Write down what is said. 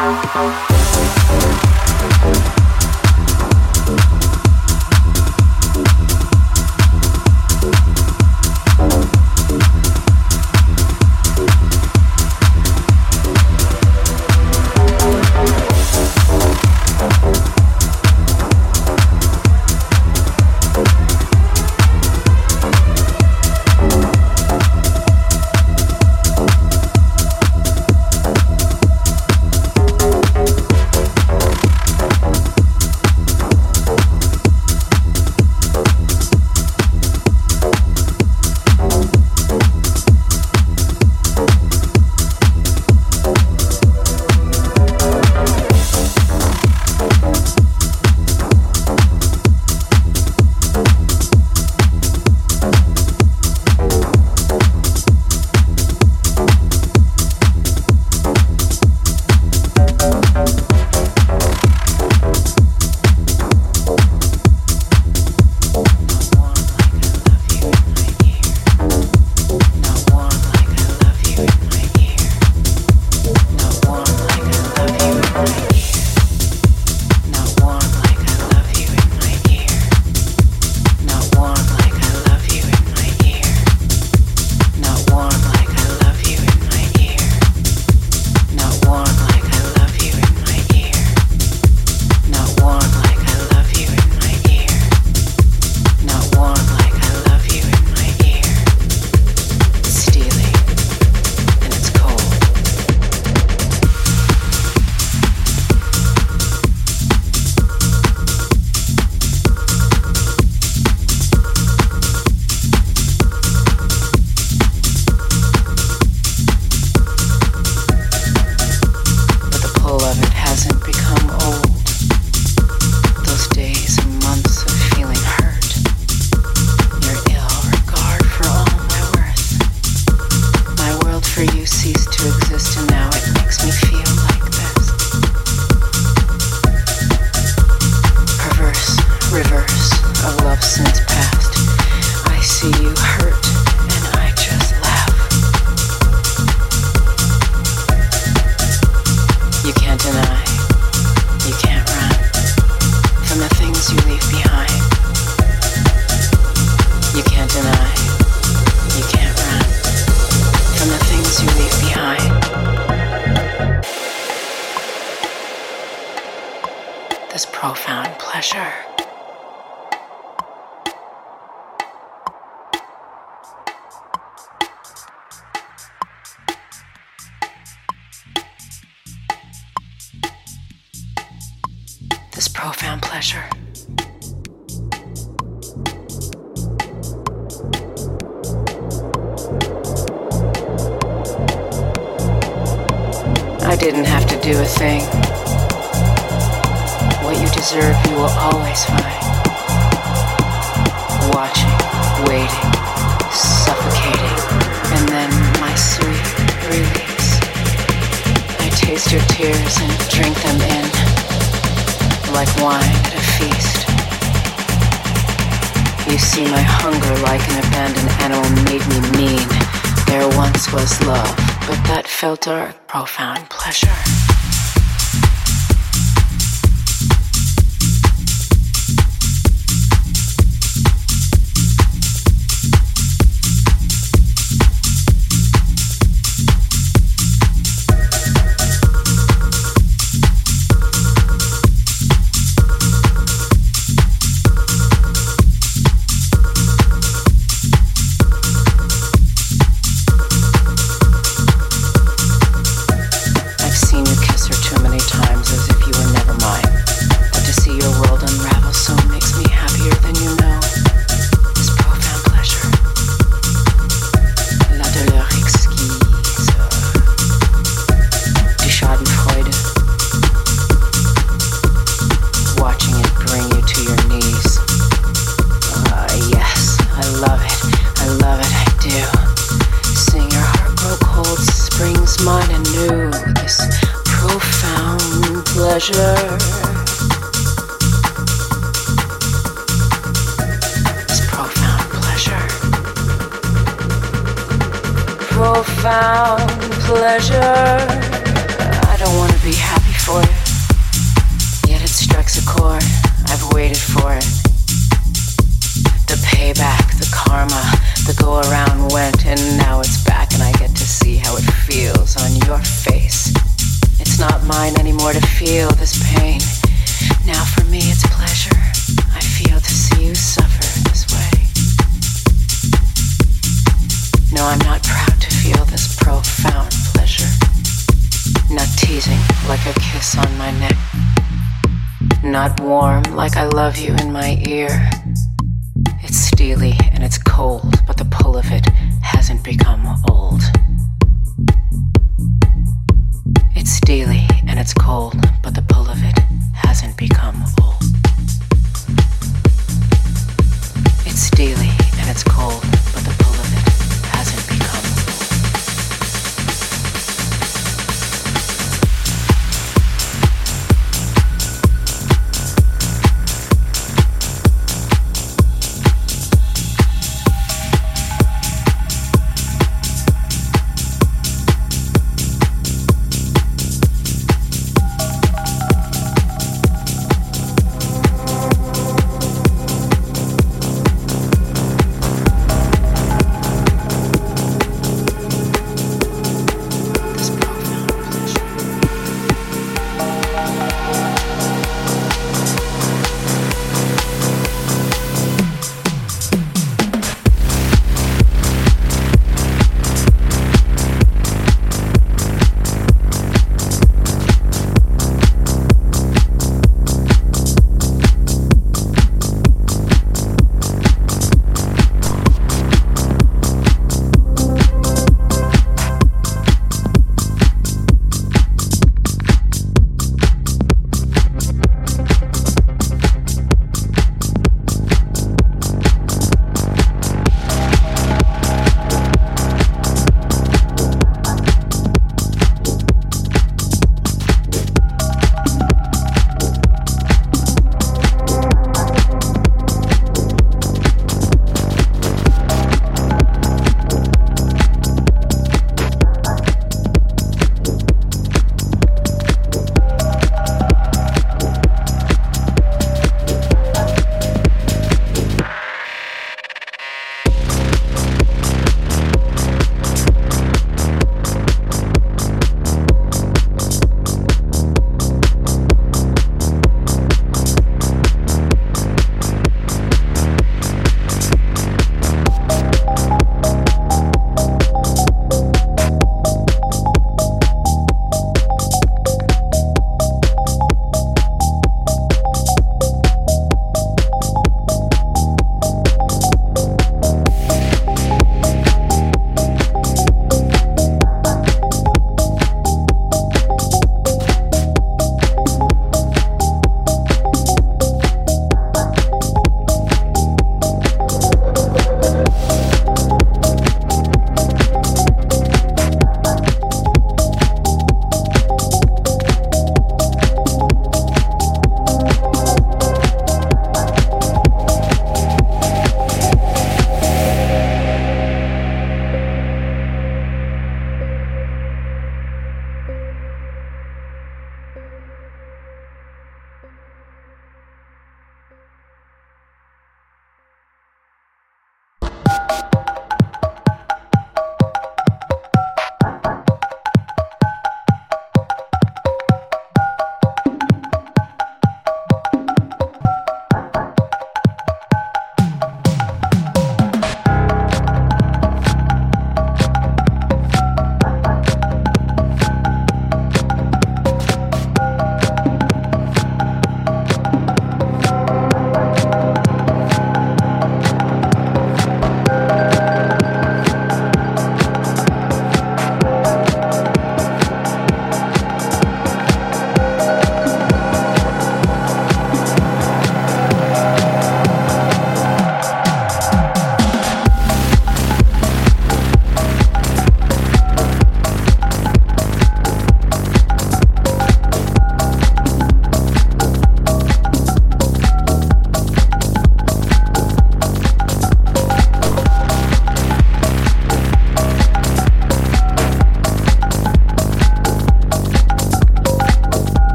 Música